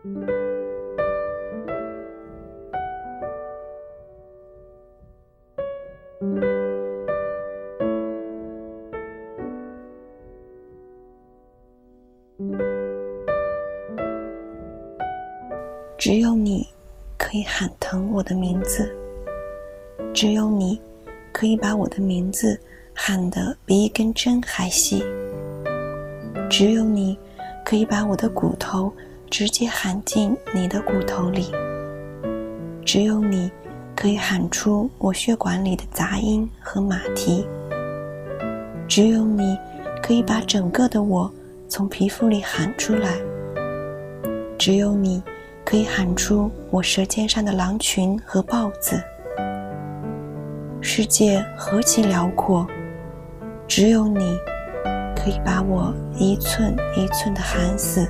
只有你可以喊疼我的名字，只有你可以把我的名字喊得比一根针还细，只有你可以把我的骨头直接喊进你的骨头里，只有你可以喊出我血管里的杂音和马蹄，只有你可以把整个的我从皮肤里喊出来，只有你。可以喊出我舌尖上的狼群和豹子。世界何其辽阔，只有你可以把我一寸一寸的喊死。